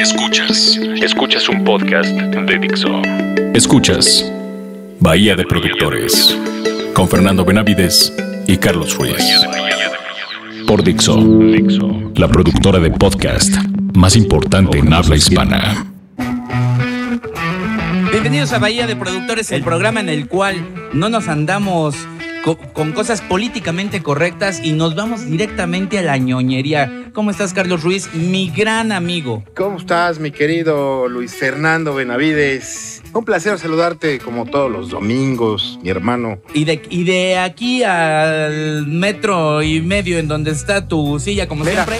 Escuchas, escuchas un podcast de Dixo. Escuchas Bahía de Productores con Fernando Benavides y Carlos Ruiz. Por Dixo, la productora de podcast más importante en habla hispana. Bienvenidos a Bahía de Productores, el programa en el cual no nos andamos co- con cosas políticamente correctas y nos vamos directamente a la ñoñería. ¿Cómo estás, Carlos Ruiz? Mi gran amigo. ¿Cómo estás, mi querido Luis Fernando Benavides? Un placer saludarte como todos los domingos, mi hermano. Y de, y de aquí al metro y medio en donde está tu silla, como Mira. siempre.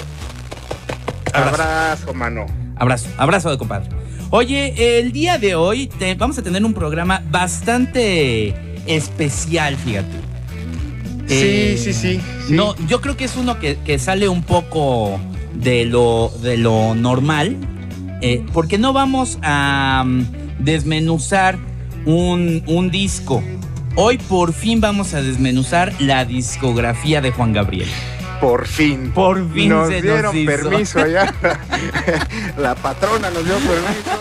Abrazo. Abrazo, mano. Abrazo, abrazo de compadre. Oye, el día de hoy te- vamos a tener un programa bastante especial, fíjate. Sí, Eh, sí, sí, sí. No, yo creo que es uno que, que sale un poco de lo, de lo normal, eh, porque no vamos a mm, desmenuzar un, un disco. Hoy por fin vamos a desmenuzar la discografía de Juan Gabriel. Por fin. Por fin nos se dieron nos hizo. permiso allá. La patrona nos dio permiso.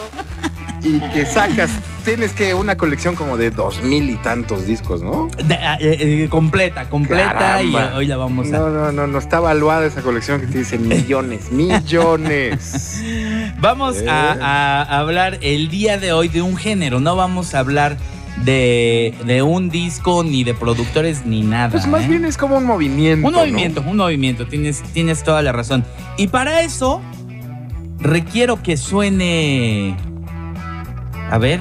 Y que sacas, tienes que una colección como de dos mil y tantos discos, ¿no? De- ah, eh, eh, completa, completa Caramba. y hoy la vamos a... No, no, no, no está evaluada esa colección que te dice millones, millones. Vamos Eh. a, a hablar el día de hoy de un género, no vamos a hablar de, de un disco, ni de productores, ni nada. Pues más bien es como un movimiento. Un ¿no? movimiento, un movimiento, tienes, tienes toda la razón. Y para eso requiero que suene... A ver,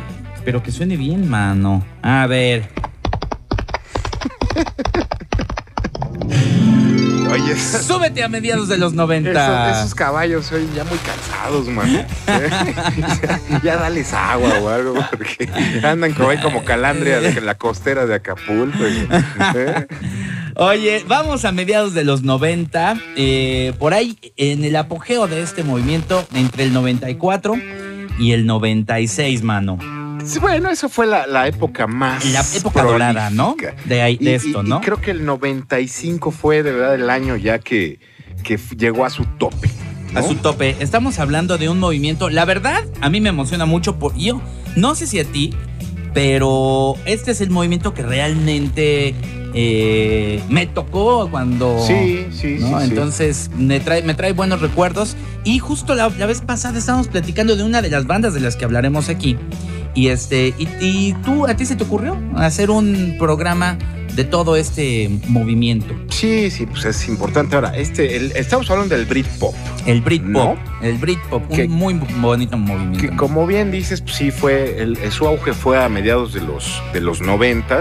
pero que suene bien, mano. A ver. Oye, Súbete a mediados de los 90. Esos, esos caballos son ya muy cansados, mano. ya, ya dales agua o algo, porque andan como, como calandria de la costera de Acapulco. ¿eh? Oye, vamos a mediados de los 90. eh, por ahí, en el apogeo de este movimiento, entre el 94 y el 96, mano. Bueno, eso fue la, la época más. La época dorada, ¿no? De, ahí, de Y- esto, y- y ¿no? creo que el 95 fue de verdad el año ya que, que llegó a su tope. ¿no? A su tope. Estamos hablando de un movimiento. La verdad, a mí me emociona mucho. Por, yo no sé si a ti, pero este es el movimiento que realmente eh, me tocó cuando. Sí, sí, ¿no? sí, sí. Entonces me trae, me trae buenos recuerdos. Y justo la, la vez pasada estábamos platicando de una de las bandas de las que hablaremos aquí. Y este, y, y tú, ¿a ti se te ocurrió hacer un programa de todo este movimiento? Sí, sí, pues es importante. Ahora, este, el- estamos hablando del Britpop. El Britpop. ¿No? El Britpop, un Que- muy bonito movimiento. Que como bien dices, pues sí fue, el, su auge fue a mediados de los, de los 90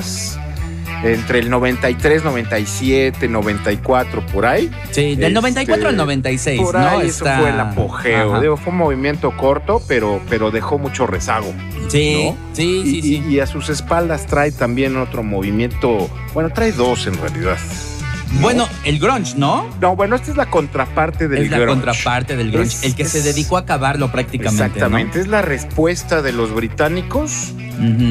entre el 93, 97, 94, por ahí. Sí, del Este, 94 al 96, Por ¿no? ahí Está- eso fue el apogeo. Digo, fue un movimiento corto, pero, pero dejó mucho rezago. Sí, ¿no? sí, Y, sí, y a sus espaldas trae también otro movimiento, bueno, trae dos en realidad. ¿No? Bueno, el grunge, ¿no? no, bueno, esta es la contraparte del es la grunge. contraparte del grunge, Es- el que se dedicó a acabarlo prácticamente. Exactamente, es la respuesta de los británicos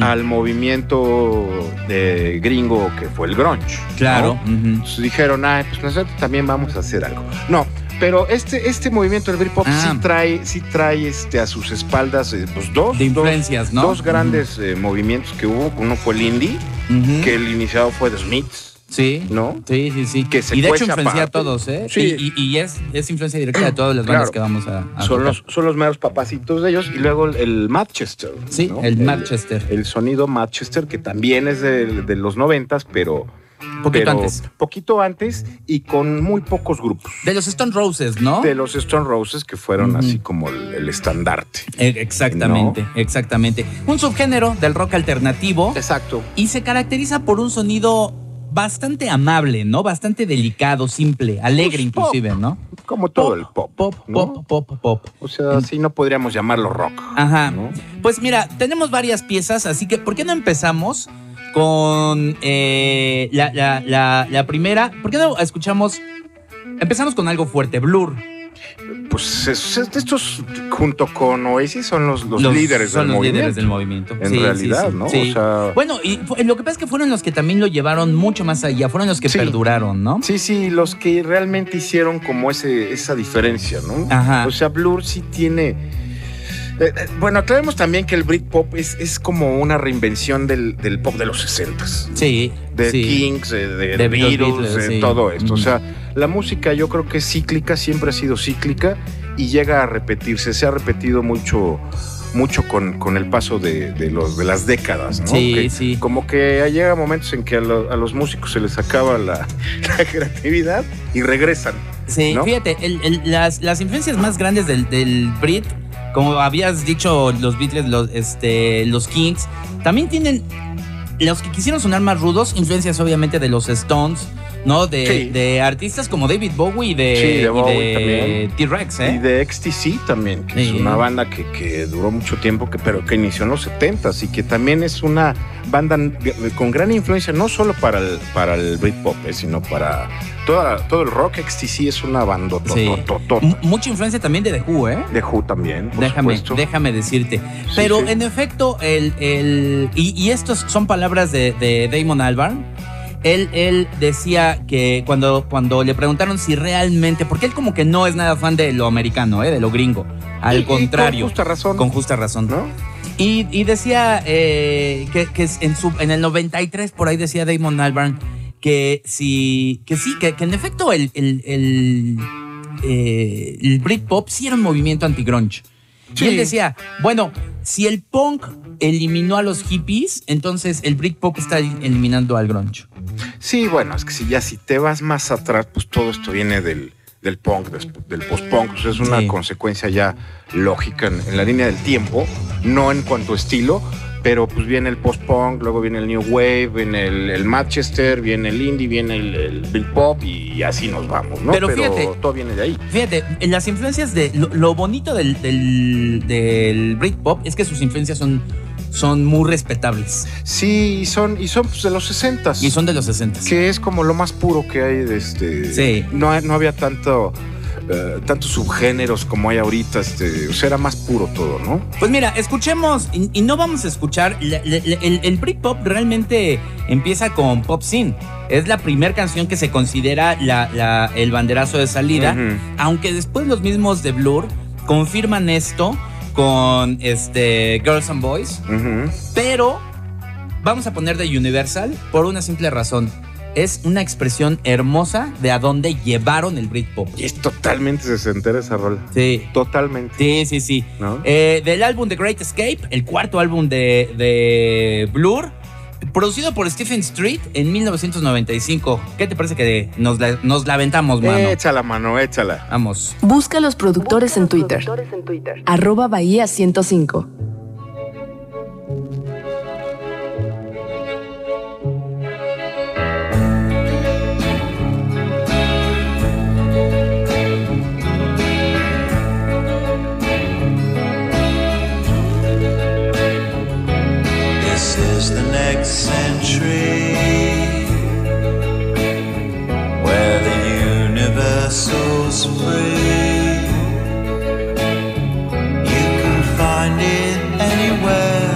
al movimiento de gringo que fue el grunge. Claro. ¿no? ujú. Entonces dijeron, ay, pues nosotros también vamos a hacer algo. No, pero este, este movimiento del Britpop Ah. sí trae, sí trae este, a sus espaldas eh, pues, dos, De dos, influencias, ¿no? dos grandes eh, movimientos que hubo. Uno fue el indie, que el iniciado fue The Smiths, Sí. ¿no? Sí, sí, sí. Que se y de hecho influencia a todos, ¿eh? Sí. Y, y- y es, es influencia directa de todas las bandas Claro. que vamos a, a Son los, son los meros papacitos de ellos. Y luego el, el Manchester. Sí, ¿no? el Manchester. El sonido Manchester, que también es de, de los noventas, pero, poquito pero antes. poquito antes y con muy pocos grupos. De los Stone Roses, ¿no? De los Stone Roses, que fueron así como el, el estandarte. Eh, Exactamente, exactamente. Un subgénero del rock alternativo Exacto. y se caracteriza por un sonido bastante amable, ¿no? Bastante delicado, simple, alegre Pues, inclusive, ¿no? Como todo el pop. Pop, ¿no? pop, pop, pop. O sea, así no podríamos llamarlo rock. Ajá. ¿no? Pues mira, tenemos varias piezas, así que ¿por qué no empezamos con eh, la, la- la- la primera? ¿Por qué no escuchamos? Empezamos con algo fuerte, Blur. Pues es- es- estos, junto con Oasis, son los, los, líderes son del los movimiento. líderes del movimiento. En Sí, sí, realidad, sí, ¿no? sí. O sea, Bueno, y lo que pasa es que fueron los que también lo llevaron mucho más allá, fueron los que perduraron, ¿no? sí, sí, los que realmente hicieron como ese, esa diferencia, ¿no? Ajá. O sea, Blur sí tiene. Eh, eh, bueno, aclaremos también que el Britpop es, es como una reinvención del, del pop de los 60s. Sí. De. Kings, de, de, De Beatles, los Beatles, de todo esto. O sea, la música yo creo que es cíclica, siempre ha sido cíclica y llega a repetirse. Se ha repetido mucho, mucho con, con el paso de, de los, de las décadas, ¿no? Sí, Que sí. Como que llega momentos en que a, lo- a los músicos se les acaba la, la creatividad y regresan. Sí, ¿no? fíjate, el- el- las, las influencias más grandes del, del Brit, como habías dicho, los Beatles, los, este, los Kings, también tienen los que quisieron sonar más rudos, influencias obviamente de los Stones, ¿no? De, Sí. de artistas como David Bowie y de, Sí, de y de también. T-Rex, Y ¿eh? de XTC también, que Sí. es una banda que, que duró mucho tiempo, que, pero que inició en los 70 y que también es una banda con gran influencia, no solo para el, para el Britpop, eh, sino para toda, todo el rock. XTC es una banda Mucha influencia también de The Who, ¿eh? De Who también, por Déjame, supuesto. déjame decirte. Pero en efecto, el, el y, y estas son palabras de, de Damon Albarn. Él, él decía que cuando, cuando le preguntaron si realmente, porque él como que no es nada fan de lo americano, ¿eh? de lo gringo. Al Y- y contrario. Con justa razón. Con justa razón. ¿no? Y, y decía eh, que, que en, su, en el 93, por ahí decía Damon Albarn, que sí, que sí, que, que en efecto el, el, el, eh, el Britpop sí era un movimiento anti-grunge. Sí. Y él decía, bueno, si el punk eliminó a los hippies, entonces el Britpop está eliminando al grunge. Sí, bueno, es que si ya si te vas más atrás, pues todo esto viene del, del punk, del post-punk. O sea, es una Sí. consecuencia ya lógica en, en la línea del tiempo, no en cuanto a estilo, pero pues viene el post-punk, luego viene el new wave, viene el, el Manchester, viene el indie, viene el, el Britpop y así nos vamos, ¿no? Pero fíjate- todo viene de ahí. Fíjate, en las influencias de. Lo, lo bonito del, del, del Britpop es que sus influencias son, son muy respetables. Sí, y son, y son pues, de los 60 Y son de los 60. que es como lo más puro que hay de este Sí. no, no había tanto eh, tantos subgéneros como hay ahorita este o sea era más puro todo no Pues mira, escuchemos, y, y no vamos a escuchar, el, el Britpop realmente empieza con Pop Sin. Es la primera canción que se considera la- la- el banderazo de salida, aunque después los mismos de Blur confirman esto con este, Girls and Boys, pero vamos a poner de Universal por una simple razón. Es una expresión hermosa de a dónde llevaron el Britpop. y es totalmente sesentera esa rola Sí, totalmente sí, sí, sí. ¿no? Eh, del álbum The Great Escape, el cuarto álbum de, de Blur, producido por Stephen Street en 1995. ¿Qué te parece que nos la, nos la aventamos, mano? échala mano échala Vamos. Busca a los productores en Twitter. Arroba Bahía 105. Century where the universal's free. You can find it anywhere.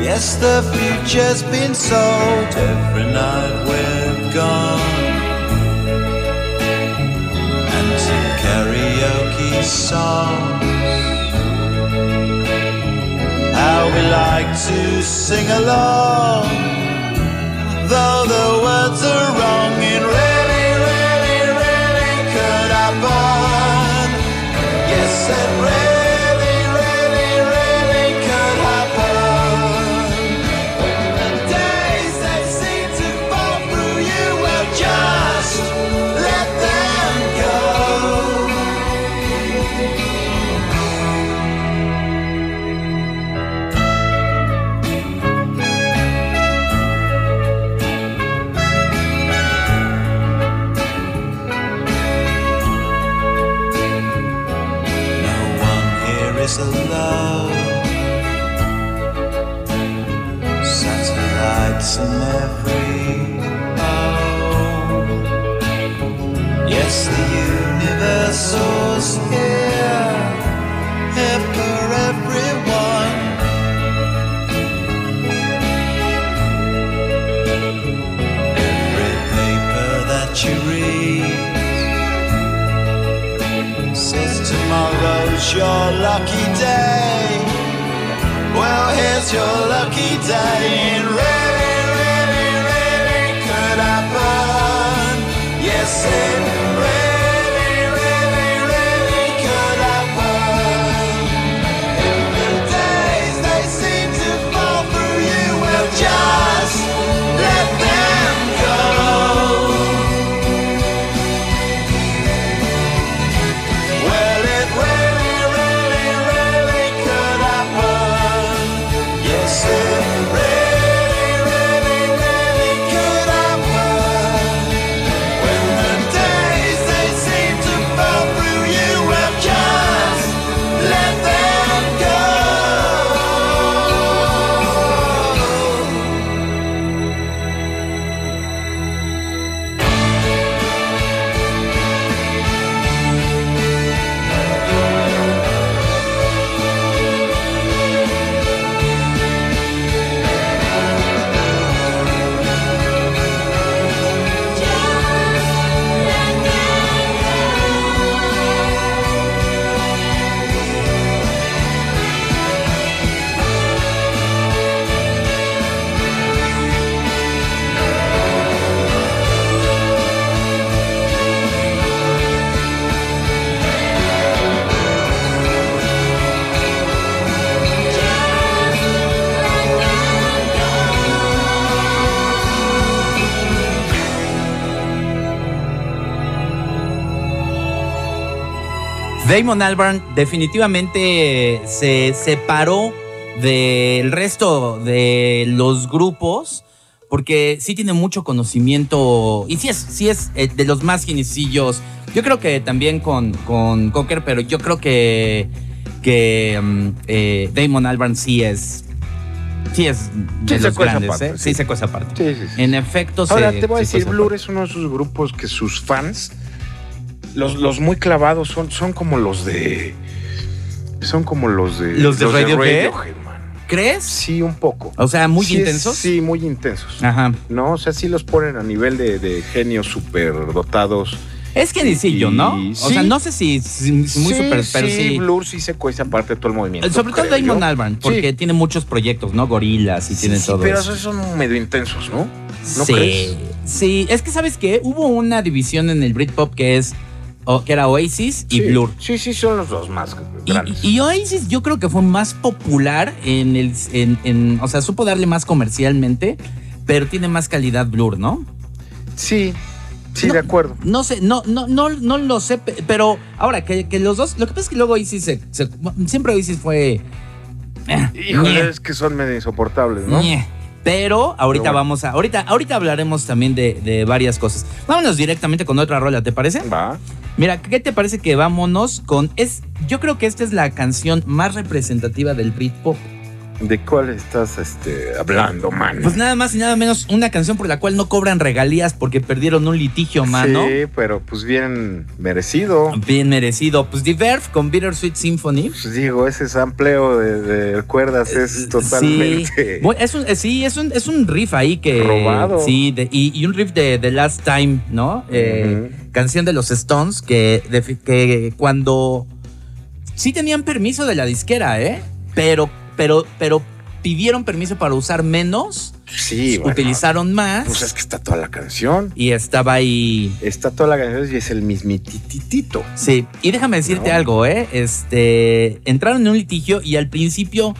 Yes, the future's been sold every night we're gone. And some karaoke songs how we like to sing along. Though the words are wrong, it really, really, really could happen. Yes, it really, Satellites in every home. Yes, the universal's here, for everyone. Every paper that you read says tomorrow's your lucky day. Well, here's your lucky day. It really, baby Damon Albarn definitivamente se separó del resto de los grupos porque sí tiene mucho conocimiento y sí es, sí es eh, de los más ginecillos. Yo creo que también con, con Cocker, pero yo creo que, que mm, eh, Damon Albarn sí es. Sí es de Sí, los grandes, parte, ¿eh? sí. Sí, sacó esa parte. Sí, sí, sí. En efecto, Ahora se- te voy a se decir, Blur parte. es uno de esos grupos que sus fans, los, los muy clavados, son, son como los de. Son como los de. ¿Los de Radiohead? man. ¿Crees? Sí, un poco. O sea, muy Sí es- intensos. sí, muy intensos. Ajá. No, o sea, sí los ponen a nivel de, de genios súper dotados. Es genecillo, ¿no? Y- O sea, sí. no sé si, si- muy sí, super, pero sí. Blur sí se cuesta aparte de todo el movimiento. Sobre todo Damon yo. Albarn, porque Sí. tiene muchos proyectos, ¿no? Gorilas y Sí, tiene sí, todo pero eso. esos son medio intensos, ¿no? ¿No sí, crees? sí. Es que, ¿sabes qué? Hubo una división en el Britpop que es o- que era Oasis y Sí. Blur. Sí, sí, son los dos más grandes. y Oasis yo creo que fue más popular en el... En, en- o sea, supo darle más comercialmente, pero tiene más calidad Blur, ¿no? sí, sí, No, de acuerdo. No sé, no, no, no, no lo sé, pe- pero ahora que, que los dos... Lo que pasa es que luego Oasis se... se- siempre Oasis fue... eh, Híjole, es que son medio insoportables, ¿no? Pero ahorita Pero bueno. vamos a. Ahorita, ahorita hablaremos también de, de varias cosas. Vámonos directamente con otra rola, ¿te parece? Va. Mira, ¿qué te parece que vámonos con. Es, yo creo que esta es la canción más representativa del Britpop. ¿De cuál estás este, hablando, man? Pues nada más y nada menos una canción por la cual no cobran regalías porque perdieron un litigio, mano. Sí, pero pues bien merecido. Bien merecido. Pues The Verve con Bittersweet Symphony. Pues digo, ese sampleo de, de cuerdas es Eh, totalmente. Sí, Bueno, es un, eh, sí, es un, es un riff ahí que. Robado. Sí, de- y, y un riff de The Last Time, ¿no? Eh, Canción de los Stones que, de- que cuando. Sí tenían permiso de la disquera, ¿eh? Pero, pero, pero pidieron permiso para usar menos, Sí, bueno, utilizaron más. Pues es que está toda la canción. Y estaba ahí. Está toda la canción y es el mismitititito. Sí, y déjame decirte No. algo, ¿eh? Este, entraron en un litigio y al principio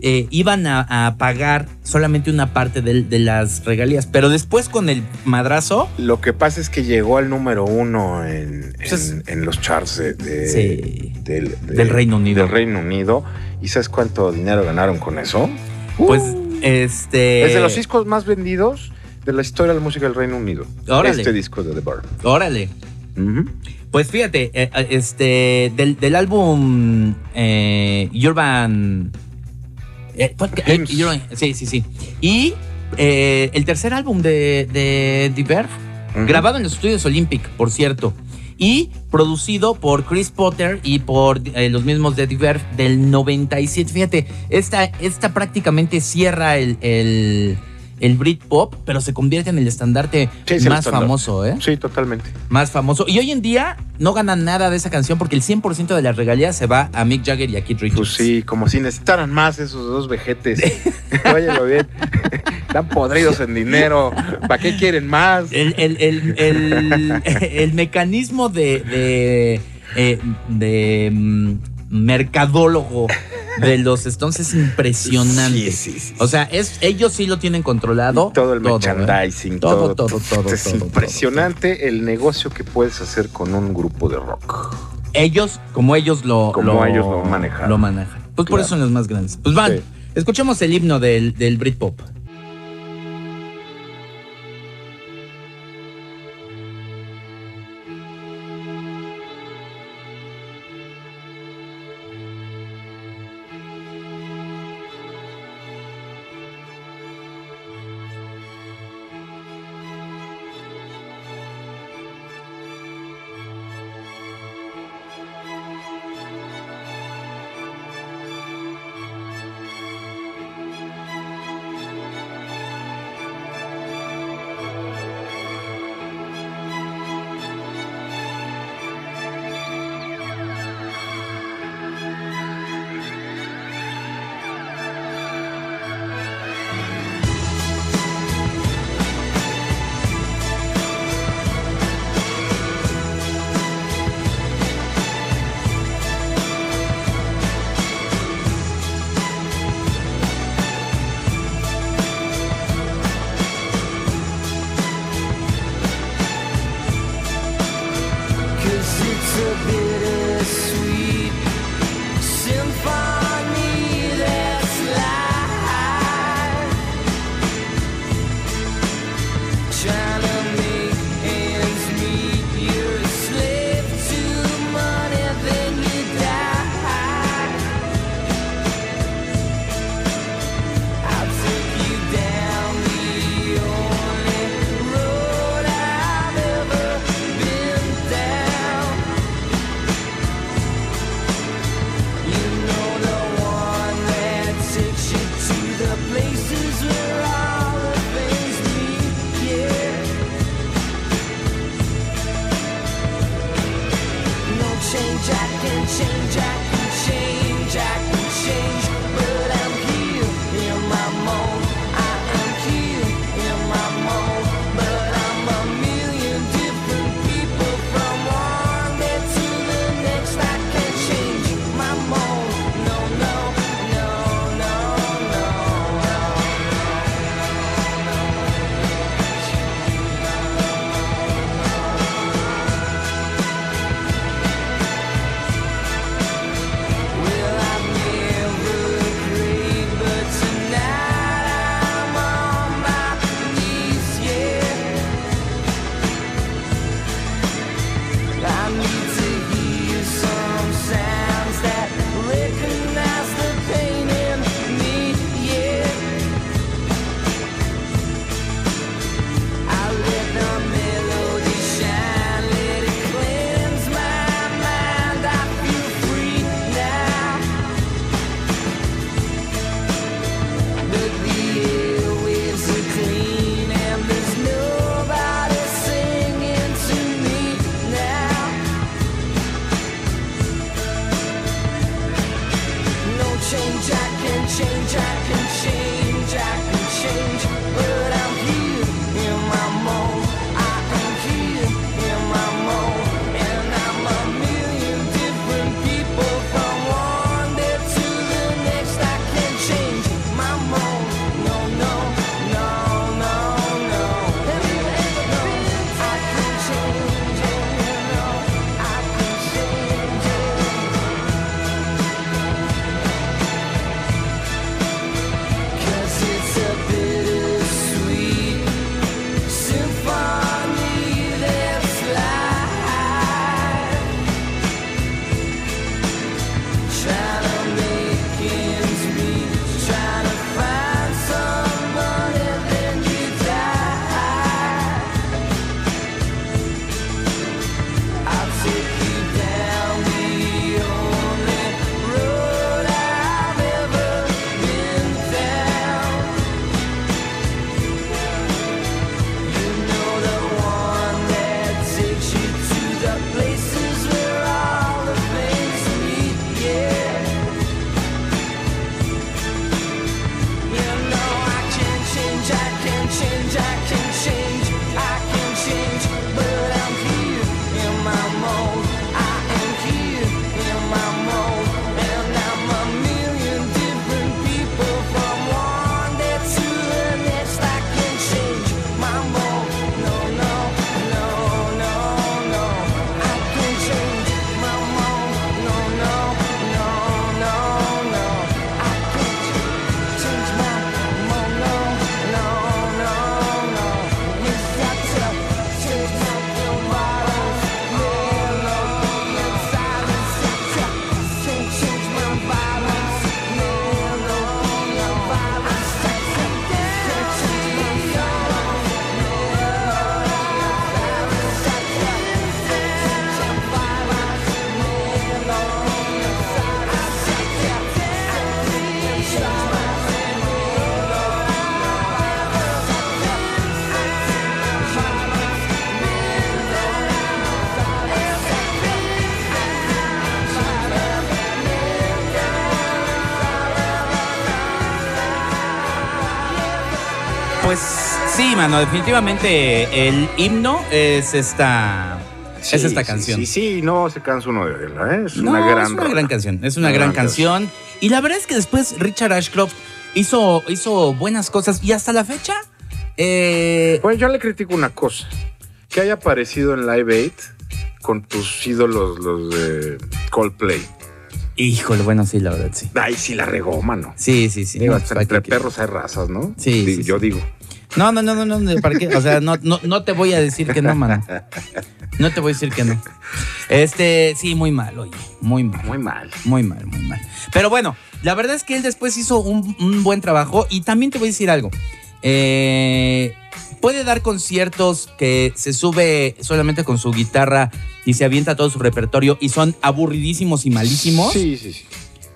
eh, iban a, a pagar solamente una parte de, las regalías, pero después con el madrazo, Lo que pasa es que llegó al número uno en, Pues es- en- en los charts de- de- Sí. del, de- Del Reino Unido. Del Reino Unido. ¿Y sabes cuánto dinero ganaron con eso? pues, Uh. este... es de los discos más vendidos de la historia de la música del Reino Unido. Órale. Este disco de The Bar. Órale. Pues fíjate, eh, eh, este, del, del álbum eh, Urban... eh, ¿cuál que- eh, Hymns. Urban- sí, sí, sí. Y eh, el tercer álbum de, de The Ujú. grabado en los estudios Olympic, por cierto, y producido por Chris Potter y por eh, los mismos de Verve del 97. Fíjate, esta, esta prácticamente cierra el, el, el Britpop, pero se convierte en el estandarte Sí, es el más famoso, ¿eh? Sí, totalmente. Más famoso. Y hoy en día no ganan nada de esa canción porque el 100% de las regalías se va a Mick Jagger y a Keith Richards. Pues sí, como si necesitaran más esos dos vejetes. Óyelo bien. Están podridos en dinero. ¿Para qué quieren más? El, el- el- el- el mecanismo de, de, eh, de, mm, mercadólogo de los Stones es impresionante. Sí, sí, sí. O sea, es, ellos sí lo tienen controlado. todo el ¿eh? merchandising, Todo, todo, todo, todo, Es todo, impresionante el negocio que puedes hacer con un grupo de rock. Ellos, como ellos lo, Como ellos lo manejan. Lo manejan. Pues por eso son los más grandes. Pues van, escuchemos el himno del, del Britpop. Change, can change, I can change, I can change. Mano, definitivamente el himno es esta, es esta canción. Sí, sí, no se cansa uno de oírla, ¿eh? Es No, una gran es una gran canción, es una Una gran gran canción. Y la verdad es que después Richard Ashcroft hizo, hizo buenas cosas y hasta la fecha, eh, Bueno, yo le critico una cosa. Que haya aparecido en Live 8 con tus ídolos, los de Coldplay. híjole, bueno, sí, la verdad, sí. Ay, sí la regó, mano. Sí, sí, sí. Digo, No, hasta pues, entre ¿para qué perros hay razas, ¿no? Sí, Digo, sí, Yo sí. digo. No, no, no, no, no, ¿para qué? O sea, no, no, no te voy a decir que no, mano. No te voy a decir que no. Este, sí, muy mal, oye, muy mal. Muy mal. Muy mal, muy mal. Pero bueno, la verdad es que él después hizo un, un buen trabajo y también te voy a decir algo. Eh, puede dar conciertos que se sube solamente con su guitarra y se avienta todo su repertorio y son aburridísimos y malísimos. Sí, sí, sí.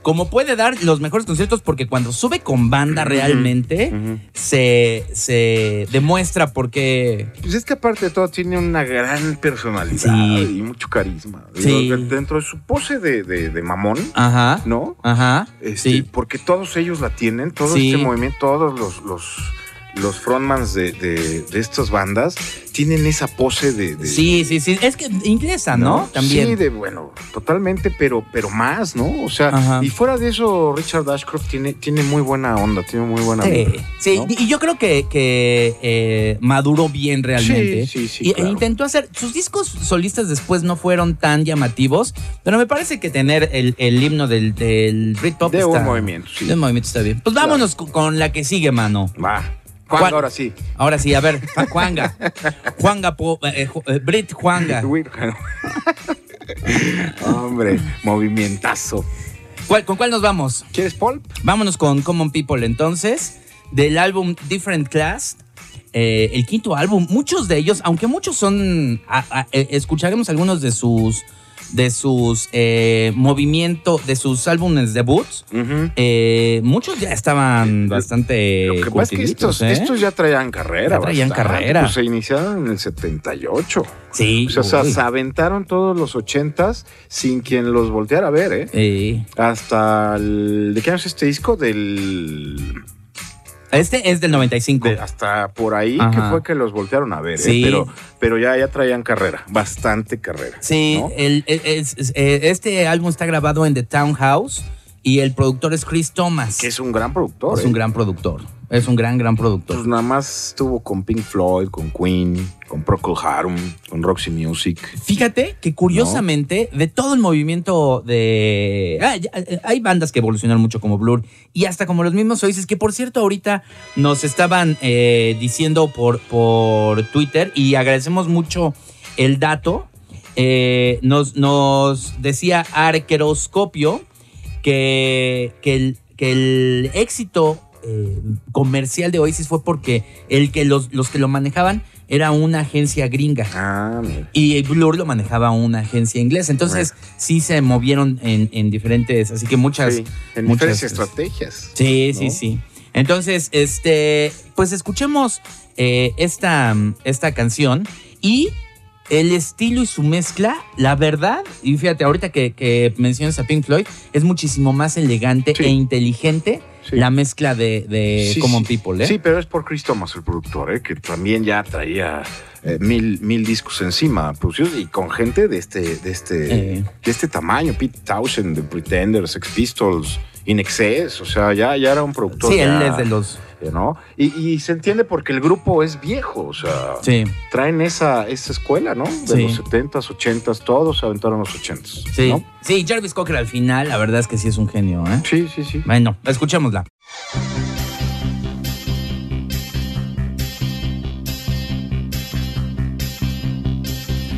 Como puede dar los mejores conciertos porque cuando sube con banda realmente se, se demuestra por qué... Pues es que aparte de todo tiene una gran personalidad Sí. y mucho carisma. Sí. Dentro de su pose de, de- de mamón, Ajá. ¿no? Ajá. Este, sí. Porque todos ellos la tienen, todo Sí. este movimiento, todos los, los, los frontmans de, de, de estas bandas tienen esa pose de... de- Sí, sí, sí. Es que inglesa, ¿no? También. Sí, de bueno, totalmente, pero, pero más, ¿no? O sea, Ajá. y fuera de eso, Richard Ashcroft tiene, tiene muy buena onda, tiene muy buena Sí, vibra, sí, ¿no? y yo creo que, que, eh, maduró bien realmente. Sí, sí, sí, Y- claro. intentó hacer. Sus discos solistas después no fueron tan llamativos, pero me parece que tener el, el himno del, del Britpop De está- un movimiento, sí. De un movimiento está bien. Pues vámonos con la que sigue, mano. Va. Ahora sí. Ahora sí, a ver, Ju- Juanga. Juanga, eh, eh, Brit Juanga. Hombre, movimentazo. ¿Cuál- ¿Con cuál nos vamos? ¿Quieres Paul? Vámonos con Common People entonces, del álbum Different Class. eh, el quinto álbum, muchos de ellos, aunque muchos son, a- a- escucharemos algunos de sus, de sus eh, movimientos, de sus álbumes debuts, eh, muchos ya estaban bastante Lo que pasa es que curtiditos, estos, ¿eh? estos ya traían carrera. Ya traían bastante, carrera. Pues se iniciaron en el 78. Sí, O sea, o sea, uy. se aventaron todos los 80s sin quien los volteara a ver, ¿eh? Eh, Hasta el. ¿De qué año es este disco? Del. Este es del 95. de- hasta por ahí Ajá. que fue que los voltearon a ver, ¿eh? Sí. Pero, pero ya, ya traían carrera, bastante carrera. Sí, ¿no? el- el- es- eh, este álbum está grabado en The Townhouse y el productor es Chris Thomas. Que es un gran productor. Es ¿eh? un gran productor. Es un gran, gran productor. Pues nada más estuvo con Pink Floyd, con Queen, con Procol Harum, con Roxy Music. Fíjate que curiosamente, de todo el movimiento de. Ah, ya, eh, hay bandas que evolucionaron mucho como Blur y hasta como los mismos Oasis, que por cierto, ahorita nos estaban eh, diciendo por, por Twitter y agradecemos mucho el dato. Eh, nos, nos decía Arqueroscopio que, que, el, que el éxito eh, comercial de Oasis fue porque el que los, los que lo manejaban era una agencia gringa. Ah. Y Blur lo manejaba una agencia inglesa. Entonces, sí se movieron en, en diferentes, así que muchas. Sí, en muchas, diferentes estrategias. Sí, sí, sí. Entonces, este, pues escuchemos eh, esta, esta canción y el estilo y su mezcla, la verdad, y fíjate, ahorita que, que mencionas a Pink Floyd, es muchísimo más elegante Sí. e inteligente Sí. la mezcla de, de Sí, Common sí. People, ¿eh? Sí, pero es por Chris Thomas, el productor, ¿eh? que también ya traía eh, mil, mil discos encima, producidos y con gente de este, de este, Eh. de este tamaño, Pete Townshend, The Pretenders, Sex Pistols, In Excess, o sea, ya, ya era un productor. Sí, él es de los. ¿No? Y, y se entiende porque el grupo es viejo, o sea, Sí, traen esa, esa escuela, ¿no? De Sí. los 70s, 80s, todos se aventaron los 80s. sí. ¿no? Sí, Jarvis Cocker al final, la verdad es que sí es un genio, ¿eh? Sí, sí, sí. Bueno, escuchémosla.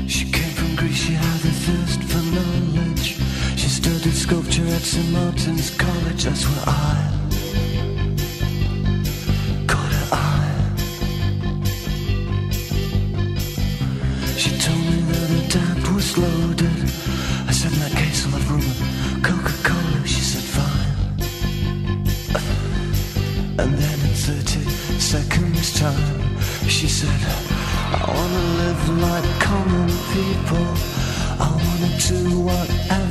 She came from Greece, she had a thirst for knowledge. She studied sculpture at St. Martin's College, that's where I loaded. I said, in that case, I'll have rum and Coca-Cola. She said, fine. And then in 30 seconds time, she said, I wanna live like common people. I wanna do whatever common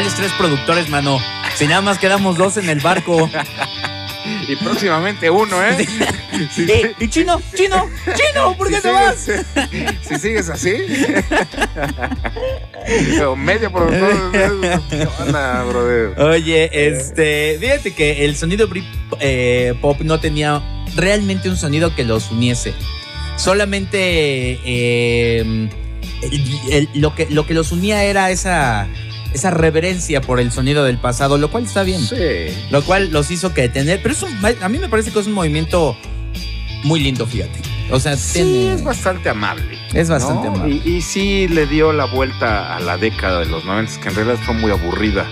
¿Cuáles tres productores, mano? Si nada más quedamos dos en el barco. Y próximamente uno, ¿eh? Sí. Eh, ¿Y chino? ¿Chino? ¿Chino? ¿Por qué Si te vas? Si sigues así. o medio productor. Oye, este, fíjate que el sonido eh, pop no tenía realmente un sonido que los uniese. Solamente eh, el- el- lo, que, lo que los unía era esa, esa reverencia por el sonido del pasado, lo cual está bien. Sí. Lo cual los hizo que tener. Pero es un- a mí me parece que es un movimiento muy lindo, fíjate. O sea, Sí, tiene- es bastante amable. Es bastante ¿no? amable. Y, y sí le dio la vuelta a la década de los 90, que en realidad fue muy aburrida.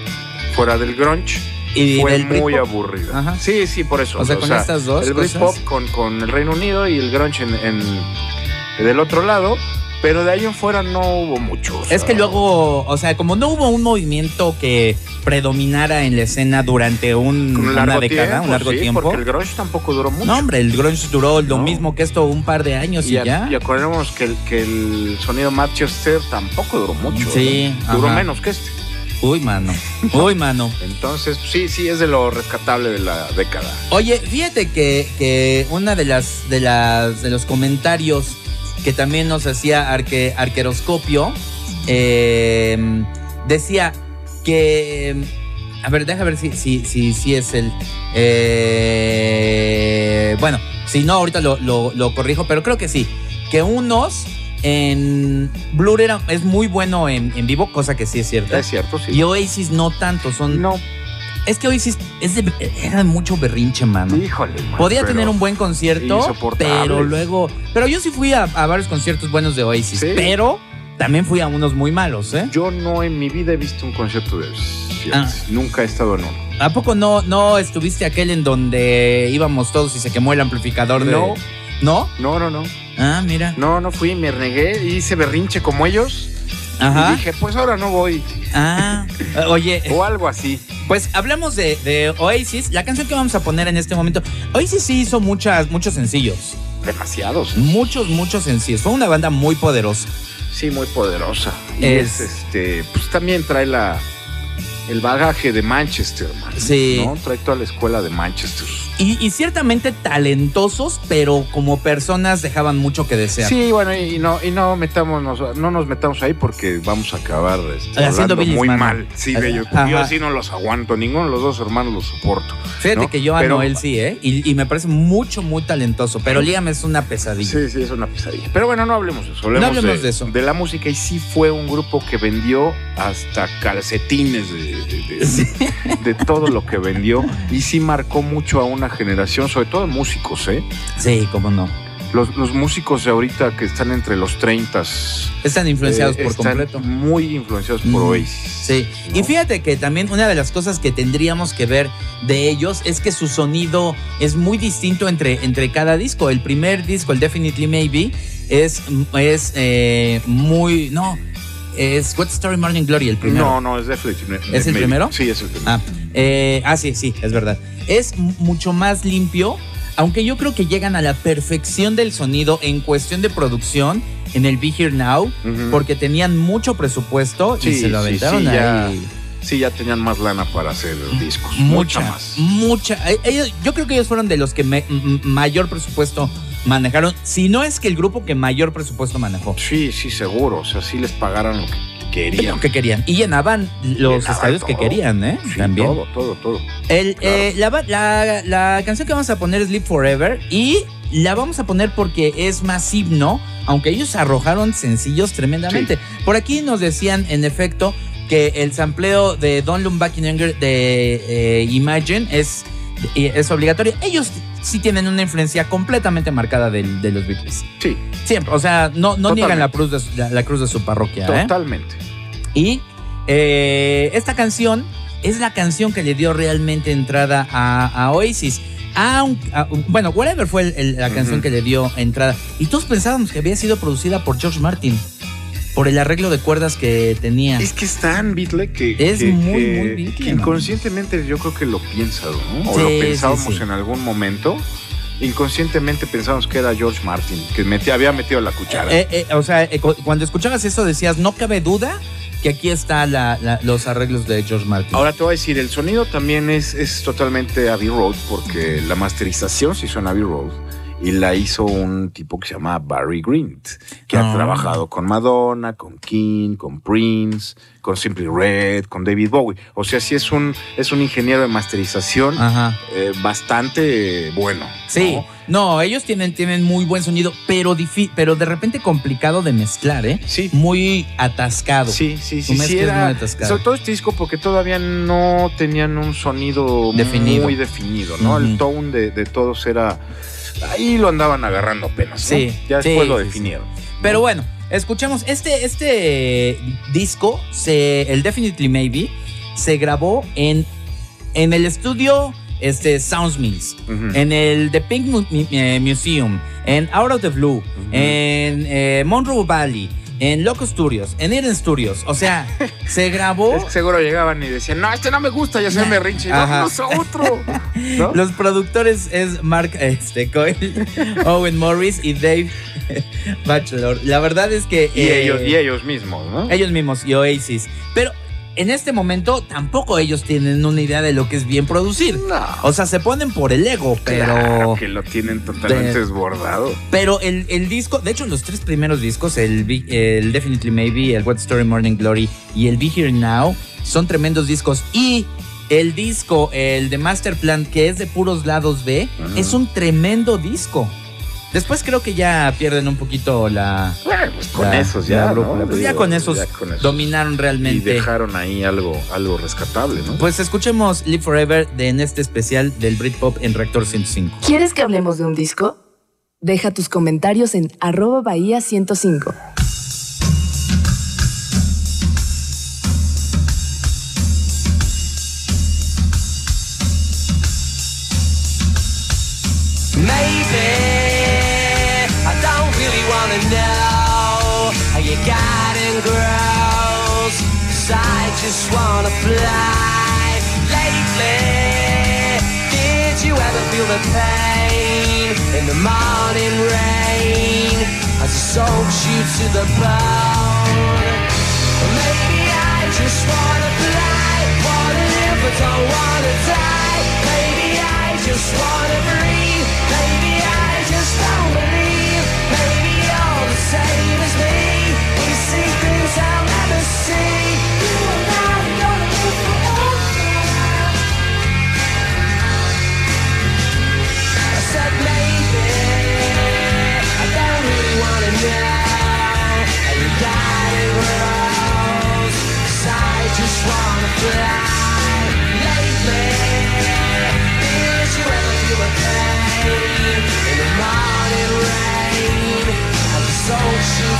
Fuera del grunge, y fue del muy aburrida. Ajá. Sí, sí, por eso. O sea, con estas dos El. Britpop con, con el Reino Unido y el grunge en, en- del otro lado, pero de ahí en fuera no hubo mucho. o Es que luego, o sea, como no hubo un movimiento que predominara en la escena durante un, un una década, tiempo, un largo sí, tiempo. porque el grunge tampoco duró mucho. No, hombre, el grunge duró lo No. mismo que esto un par de años y, y, a- ya. y acordemos que el, que el sonido Manchester tampoco duró mucho. Sí. Duró menos que este. Uy, mano. Uy, mano. Entonces, sí, sí, es de lo rescatable de la década. Oye, fíjate que, que una de las, de las de los comentarios que también nos hacía Arque, Arqueroscopio eh, decía que a ver, déjame ver si, si, si, si es el. eh, bueno, si no, ahorita lo, lo- lo corrijo, pero creo que sí. Que unos en Blur era, es muy bueno en, en vivo, cosa que sí es cierta. Es cierto, sí. Y Oasis no tanto, son no, Es que es de- era mucho berrinche, mano. Híjole, man, Podía tener un buen concierto, pero luego. Pero yo sí fui a, a varios conciertos buenos de Oasis, Sí. pero también fui a unos muy malos, ¿eh? Yo no en mi vida he visto un concierto de Oasis. Ah. Nunca he estado en uno. ¿A poco no, no estuviste aquel en donde íbamos todos y se quemó el amplificador de. No. ¿No? No, no, no. Ah, mira. No, no fui, me renegué, hice berrinche como ellos. Ajá. Y dije, pues ahora no voy. Ah. Oye, O algo así. pues hablamos de, de Oasis. La canción que vamos a poner en este momento. Oasis sí hizo muchas, muchos sencillos. Demasiados. Muchos, muchos sencillos. Fue una banda muy poderosa. Sí, muy poderosa. Y Es- es, este, pues también trae la el bagaje de Manchester, man. Sí. ¿no? Trae toda la escuela de Manchester. Y, y ciertamente talentosos, pero como personas dejaban mucho que desear. Sí, bueno, y, no, y no metamos, no nos metamos ahí porque vamos a acabar este, Haciendo hablando muy Man. mal. Sí, bello. Ajá. Yo sí no los aguanto, ninguno de los dos hermanos los soporto. Fíjate ¿no? que yo a Pero- Noel sí, ¿eh? Y, y me parece mucho, muy talentoso. Pero Liam es una pesadilla. Sí, sí, es una pesadilla. Pero bueno, no hablemos de eso. Hablemos hablemos de eso. De la música y sí fue un grupo que vendió hasta calcetines de, de- de- de todo lo que vendió y sí marcó mucho a una generación, sobre todo músicos, ¿eh? Sí, cómo no. Los, los músicos de ahorita que están entre los 30 Están influenciados eh, por están completo. muy influenciados por Mm, Oasis. Sí, y fíjate que también una de las cosas que tendríamos que ver de ellos es que su sonido es muy distinto entre, entre cada disco. El primer disco, el Definitely Maybe, es, es eh, muy... No, es What Story Morning Glory, el primero. No, no, es Definitely. ¿Es el Maybe. primero? Sí, es el primero. Ah, eh, ah, sí, sí, es verdad. Es mucho más limpio, aunque yo creo que llegan a la perfección del sonido en cuestión de producción en el Be Here Now, porque tenían mucho presupuesto y Sí, se lo sí, aventaron sí, ya. ahí. Sí, ya tenían más lana para hacer discos. Mucha, Mucha más. mucha. Eh, ellos- yo creo que ellos fueron de los que me- mayor presupuesto manejaron, si no es que el grupo que mayor presupuesto manejó. Sí, sí, seguro. O sea, sí les pagaran lo que querían. lo que querían. Y llenaban los estadios que querían, ¿eh? Sí, También. todo, todo, todo. El, Claro. eh, la, la- la canción que vamos a poner es Live Forever y la vamos a poner porque es más himno, aunque ellos arrojaron sencillos tremendamente. Por aquí nos decían, en efecto, que el sampleo de in Anger de eh, Imagine es, es obligatorio. Ellos sí tienen una influencia completamente marcada del- de, los Beatles. Sí, Siempre, o sea, no, no niegan la cruz, de, su- la, la cruz de su parroquia. ¿eh? totalmente. Y eh, esta canción es la canción que le dio realmente entrada a, a Oasis. A- bueno, Whatever fue el- el- la canción que le dio entrada. Y todos pensábamos que había sido producida por George Martin. Por el arreglo de cuerdas que tenía. Es que es tan Beatle que. Es que- muy, que- muy Beatle, inconscientemente yo creo que lo piensas, ¿no? O Sí, lo pensábamos sí. en algún momento. Inconscientemente pensábamos que era George Martin, que metía, había metido la cuchara. Eh, eh, o sea, eh, cu- cuando escuchabas eso decías, no cabe duda que aquí están los arreglos de George Martin. Ahora te voy a decir, el sonido también es, es totalmente Abbey Road, porque la masterización se hizo en Abbey Road y la hizo un tipo que se llama Barry Green, que Ah. ha trabajado con Madonna, con King, con Prince, con Simply Red, con David Bowie. O sea, sí es un, es un ingeniero de masterización eh, bastante bueno. Sí, ¿no? no, ellos tienen, tienen muy buen sonido, pero, pero de repente complicado de mezclar, ¿eh? Sí. Muy atascado. Sí, sí, sí, sí era, muy atascada. sobre todo este disco porque todavía no tenían un sonido Definido. muy definido, ¿no? El tone de, de todos era, ahí lo andaban agarrando apenas, ¿no? Sí, Ya sí, después lo sí, definieron. Pero bueno, escuchemos, este, este disco, se, el Definitely Maybe, se grabó en, en el estudio este, Sounds Mills, en el The Pink eh, Museum, en Out of the Blue, en eh, Monroe Valley, en Loco Studios, en Eden Studios. O sea, se grabó... Es que seguro llegaban y decían, no, este no me gusta, ya se me rinche, Ajá. vámonos a otro. ¿No? Los productores es Mark este, Coyle, Owen Morris y Dave Bachelor. La verdad es que... Y, eh, ellos, y ellos mismos, ¿no? ellos mismos y Oasis. Pero en este momento tampoco ellos tienen una idea de lo que es bien producir. No. O sea, se ponen por el ego, pero... Claro que lo tienen totalmente De- desbordado. Pero el, el disco, de hecho, los tres primeros discos, el, Definitely Maybe, el What Story Morning Glory y el Be Here Now, son tremendos discos. Y el disco, el de Master Plan, que es de puros lados B, es un tremendo disco. Después creo que ya pierden un poquito la. Bueno, pues con la- esos la ya, ¿no? Pues ya con esos ya con esos. dominaron Y realmente. dejaron ahí algo, algo rescatable, ¿no? Pues escuchemos Live Forever de en este especial del Britpop en Reactor 105. ¿Quieres que hablemos de un disco? Deja tus comentarios en arroba bahía 105. Just wanna fly. Lately, did you ever feel the pain in the morning rain as it soaks you to the bone? Maybe I just wanna fly. Wanna live but don't wanna die. Maybe I just wanna breathe. Maybe I just don't believe. Maybe you're the same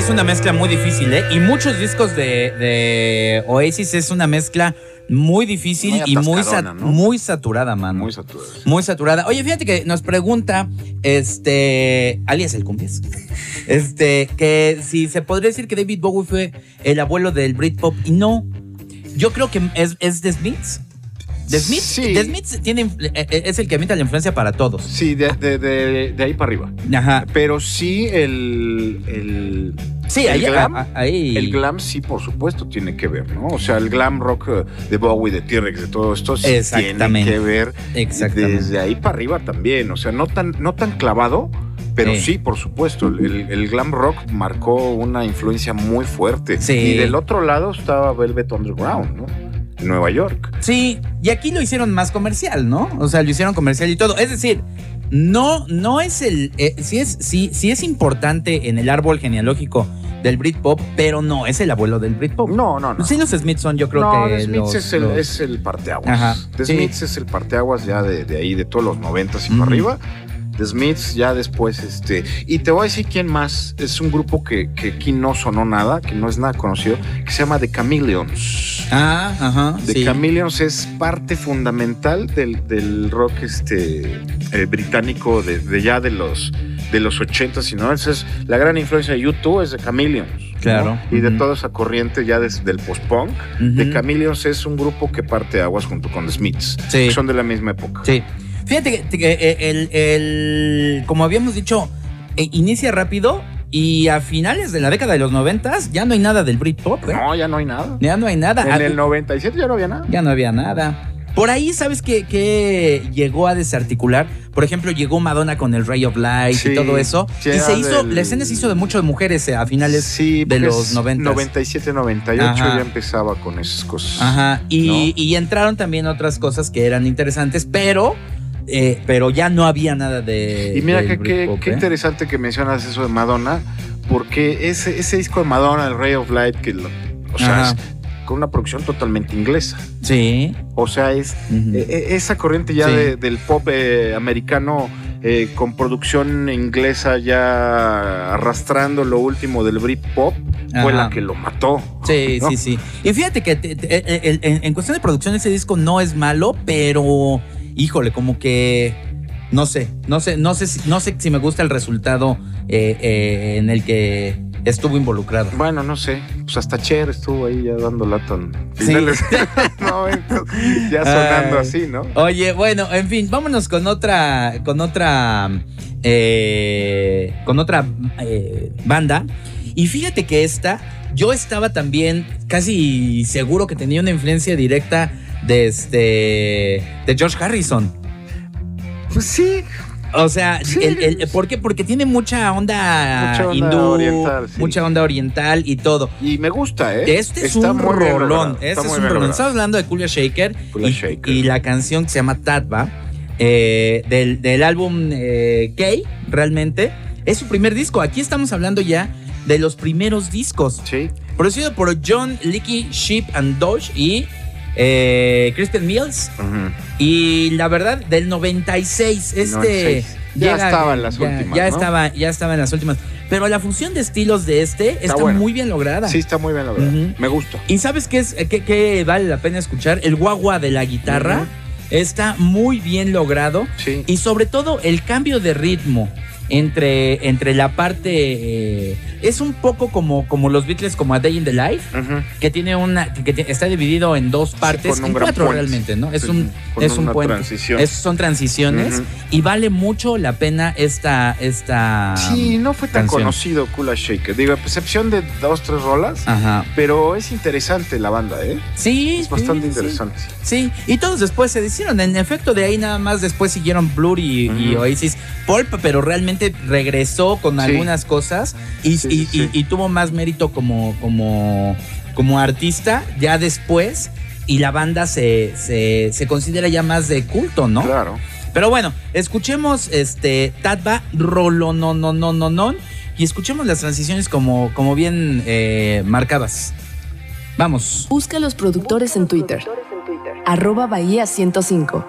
es una mezcla muy difícil, ¿eh? Y muchos discos de, de Oasis es una mezcla muy difícil Muy y muy, sat- ¿no? muy saturada, mano. Muy saturado. Muy saturada. Oye, fíjate que nos pregunta, este, alias el cumbias, este, que si se podría decir que David Bowie fue el abuelo del Britpop y no. Yo creo que es, es The Smiths. The Smiths, Sí. The Smiths tiene, eh, eh, es el que avienta la influencia para todos. Sí, de, de- de- de ahí para arriba. Ajá. Pero sí el... el Sí, el ahí, glam, a- a- ahí. El glam sí, por supuesto, tiene que ver, ¿no? O sea, el glam rock eh, de Bowie, de T-Rex, de todo esto, sí tiene que ver Exactamente. desde ahí para arriba también. O sea, no tan, no tan clavado, pero Sí. sí, por supuesto. El, el glam rock marcó una influencia muy fuerte. Sí. Y del otro lado estaba Velvet Underground, ¿no? Nueva York. Sí, y aquí lo hicieron más comercial, ¿no? O sea, lo hicieron comercial y todo. Es decir, no, no es el. eh, sí, es, sí, sí es importante en el árbol genealógico del Britpop, pero no es el abuelo del Britpop. No, no, no. Sí, los Smiths son, yo creo no, que. The Smiths los- es, el, los- es el parteaguas. Ajá, The sí. Smiths es el parteaguas ya de, de ahí, de todos los noventas y Ujú. para arriba. The Smiths ya después, este... Y te voy a decir quién más. Es un grupo que, que aquí no sonó nada, que no es nada conocido, que se llama The Chameleons. Ah, ajá. The sí. Chameleons es parte fundamental del, del rock este, eh, británico de, de ya de los de los 80s y 90s. Es la gran influencia de YouTube es The Chameleons. ¿no? Claro. Y de toda esa corriente ya des- del post-punk. Ujú. The Chameleons es un grupo que parte aguas junto con The Smiths. Sí. que son de la misma época. Sí. Fíjate que, eh, el, el- como habíamos dicho, eh, inicia rápido y a finales de la década de los noventas ya no hay nada del Britpop, ¿eh? No, ya no hay nada. Ya no hay nada. En Ah, el 97 ya no había nada. Ya no había nada. Por ahí, ¿sabes qué, qué llegó a desarticular? Por ejemplo, llegó Madonna con el Ray of Light Sí, y todo eso. y se hizo, del- la escena se hizo de muchas mujeres eh, a finales Sí, de los es 90. 97, 98 Ajá. ya empezaba con esas cosas. Ajá. Y, ¿No? y entraron también otras cosas que eran interesantes, pero, eh, pero ya no había nada de. Y mira qué, ¿eh? interesante que mencionas eso de Madonna, porque ese, ese disco de Madonna, el Ray of Light, que lo- o sea, es con una producción totalmente inglesa. Sí. O sea, es eh, eh, esa corriente ya Sí. de- del pop eh, americano eh, con producción inglesa ya arrastrando lo último del Britpop fue la que lo mató. Sí, ¿no? sí, sí. Y fíjate que te- te- el- en, en cuestión de producción ese disco no es malo, pero híjole, como que no sé, no sé, no sé, si, no sé si me gusta el resultado eh, eh, en el que estuvo involucrado. Bueno, no sé, pues hasta Cher estuvo ahí ya dando lata Sí. no, ya sonando Ay. así, ¿no? Oye, bueno, en fin, vámonos con otra, con otra, eh, con otra banda. Y fíjate que esta, yo estaba también casi seguro que tenía una influencia directa de este, de George Harrison. Pues sí, O sea, Sí. el- el- ¿por qué? Porque tiene mucha onda, Mucha onda hindú, oriental, sí. mucha onda oriental y todo. y me gusta, ¿eh? Este es Está un rolón. Este está es muy un rolón. Estamos hablando de Cooler Shaker, y, Shaker. y la canción que se llama Tatba eh, del, del álbum eh, Gay, realmente. Es su primer disco. Aquí estamos hablando ya de los primeros discos. Sí. Producido por John Licky, Sheep and Dodge y eh, Mills. Y la verdad, del 96, este. 96. Ya estaba en las ya- últimas, Ya, ¿no? estaba, ya estaba en las últimas. Pero la fusión de estilos de este está, muy bien lograda. Sí, está muy bien logrado. Ujú. Me gusta. ¿Y sabes qué, es, qué, qué vale la pena escuchar? El guagua de la guitarra está muy bien logrado. Sí. Y sobre todo el cambio de ritmo entre, entre la parte... eh, es un poco como, como los Beatles, como A Day in the Life, Ujú. que tiene una que, que está dividido en dos partes, un en cuatro puente. realmente, ¿no? Es Sí, un, es un puente. transición. Es- son transiciones Ujú. y vale mucho la pena esta... esta Sí, no fue tan canción. conocido Kula Shaker. Digo, a excepción de dos, tres rolas. Ajá. Pero es interesante la banda, ¿eh? Sí, Es bastante sí, sí. interesante. Sí, y todos después se hicieron. En efecto, de ahí nada más después siguieron Blur y, y Ujú. Oasis. Pulp, pero realmente regresó con Sí. algunas cosas y, Sí, y- sí, sí. y- y tuvo más mérito como, como, como artista ya después. Y la banda se, se, se considera ya más de culto, ¿no? Claro. Pero bueno, escuchemos este Tatba Rolononononon y escuchemos las transiciones como, como bien eh, marcadas. Vamos. Busca a los productores en Twitter. Arroba Bahía 105.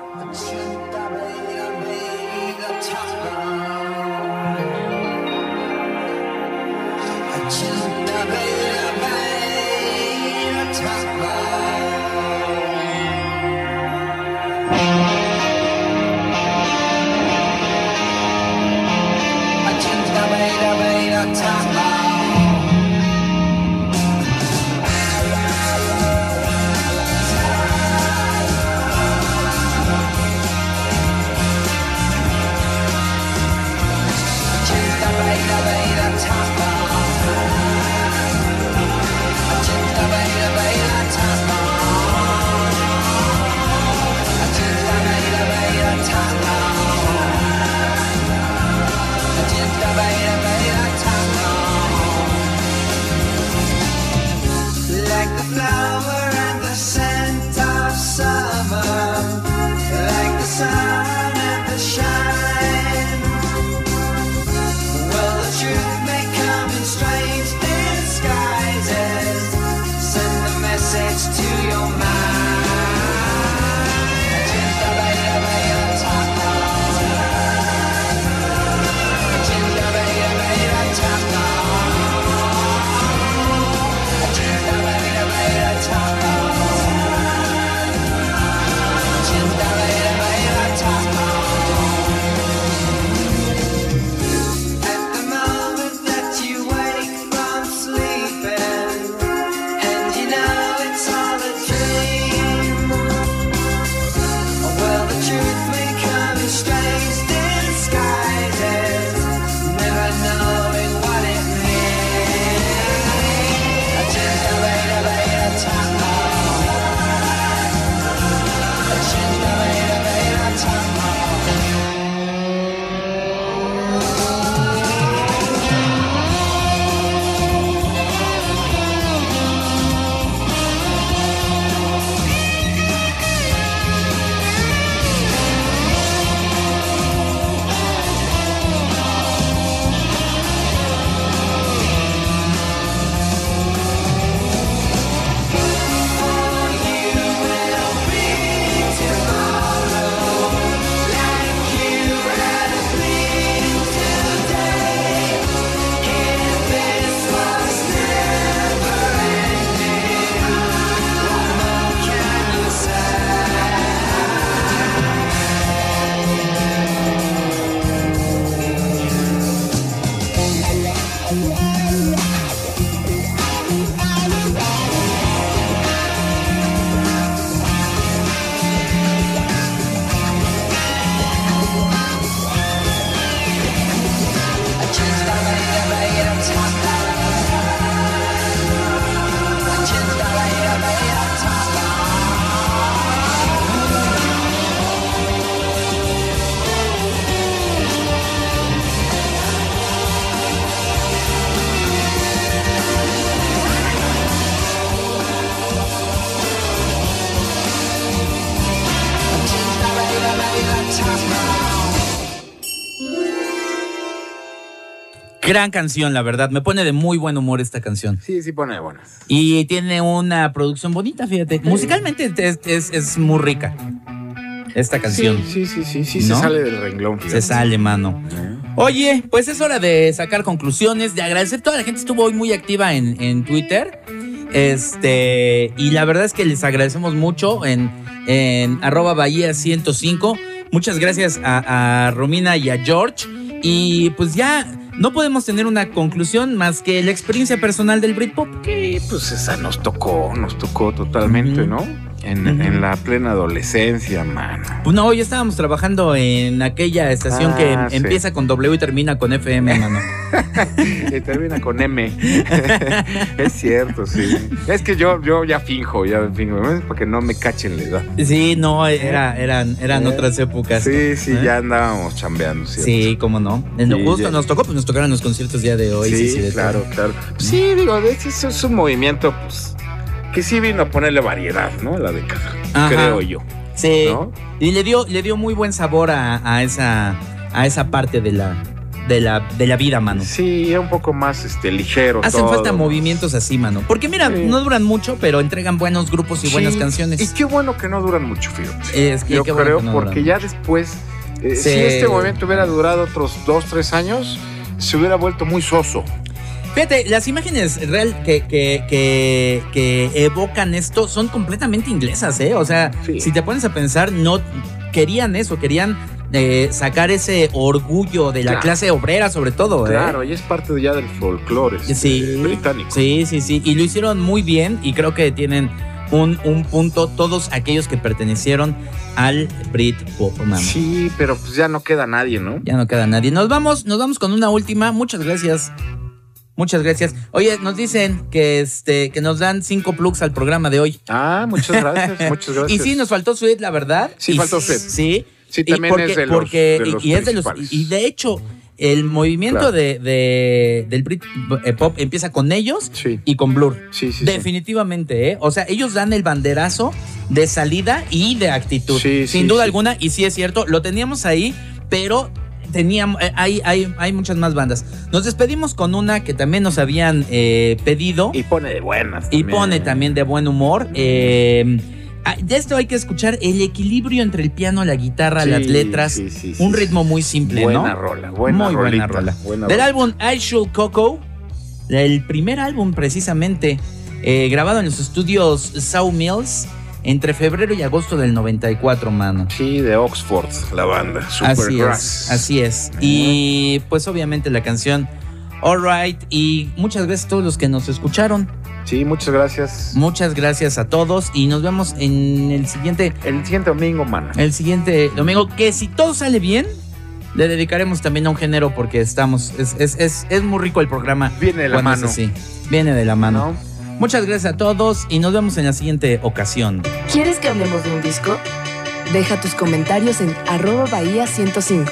Gran canción, la verdad. Me pone de muy buen humor esta canción. Sí, sí pone buenas. Y tiene una producción bonita, fíjate. Musicalmente es, es- es muy rica esta canción. Sí, sí, sí, sí, ¿No? se sale del renglón. fíjate. Se sale, mano. Oye, pues es hora de sacar conclusiones, de agradecer. Toda la gente estuvo hoy muy activa en, en Twitter. Este, y la verdad es que les agradecemos mucho en, en arroba Bahía 105. Muchas gracias a, a Romina y a George. Y pues ya no podemos tener una conclusión más que la experiencia personal del Britpop. Sí, pues esa nos tocó, nos tocó totalmente. ¿no? En, la plena adolescencia, mano. Pues no, ya estábamos trabajando en aquella estación Ah, que sí. empieza con W y termina con FM, mano. Y termina con M. es cierto, sí. Es que yo, yo ya finjo, ya finjo, para que no me cachen la edad. Sí, no, era, eran, eran Eh, otras épocas. Sí, sí, ¿Eh? ya andábamos chambeando, ¿cierto? Sí, cómo no. En Sí, ya. nos tocó, pues nos tocaron los conciertos día de hoy. sí, Sí, claro, claro. Sí, digo, eso es un movimiento, pues, que sí vino a ponerle variedad, ¿no? La década, Ajá. creo yo, Sí. ¿no? Y le dio, le dio muy buen sabor a, a esa, a esa parte de la, de la, de la vida, mano. Sí, un poco más este, ligero Hacen todo. falta movimientos así, mano. Porque mira, Sí. no duran mucho, pero entregan buenos grupos y Sí, buenas canciones. Y qué bueno que no duran mucho, fíjate. Es que Yo qué bueno creo, que no porque duran. ya después, eh, Sí. si este movimiento hubiera durado otros dos, tres años, se hubiera vuelto muy soso. Fíjate, las imágenes real que, que, que, que evocan esto son completamente inglesas, ¿eh? O sea, Sí. si te pones a pensar, no querían eso, querían eh, sacar ese orgullo de la Claro. clase obrera, sobre todo, ¿eh? Claro, y es parte ya del folclore este, Sí, británico. sí, sí, sí. Y lo hicieron muy bien y creo que tienen un, un punto todos aquellos que pertenecieron al Britpop, mano. Sí, pero pues ya no queda nadie, ¿no? Ya no queda nadie. Nos vamos, nos vamos con una última. Muchas gracias. Muchas gracias. Oye, nos dicen que este que nos dan cinco plugs al programa de hoy. Ah, muchas gracias, muchas gracias. Y sí, nos faltó Sweet, la verdad. Sí, Y faltó Sweet. Sí. Sí, también es de los- porque- de los y, y es de los y de hecho el movimiento Claro. de, de- del Brit eh, pop empieza con ellos Sí, y con Blur. sí, sí. Definitivamente, ¿eh? O sea, ellos dan el banderazo de salida y de actitud. Sí, Sin duda alguna, y sí es cierto, lo teníamos ahí, pero teníamos, eh, hay, hay, hay muchas más bandas. Nos despedimos con una que también nos habían eh, pedido Y pone de buenas. y pone también de buen humor. Eh, ah, de esto hay que escuchar el equilibrio entre el piano, la guitarra, Sí, las letras. sí, sí, un ritmo muy simple, Buena ¿no? rola, buena Muy rolita, buena rola. buena Del rola. álbum I Should Coco, el primer álbum precisamente, eh, grabado en los estudios Sawmills entre febrero y agosto del 94, mano. Sí, de Oxford, la banda. Así Supergrass. es, así es. Y pues obviamente la canción Alright y muchas gracias a todos los que nos escucharon. Sí, muchas gracias. Muchas gracias a todos y nos vemos en el siguiente El siguiente domingo, mano. el siguiente domingo que si todo sale bien le dedicaremos también a un género porque estamos es, es, es, es muy rico el programa. Viene de la mano. así. Viene de la mano. ¿no? Muchas gracias a todos y nos vemos en la siguiente ocasión. ¿Quieres que hablemos de un disco? Deja tus comentarios en arroba bahía 105.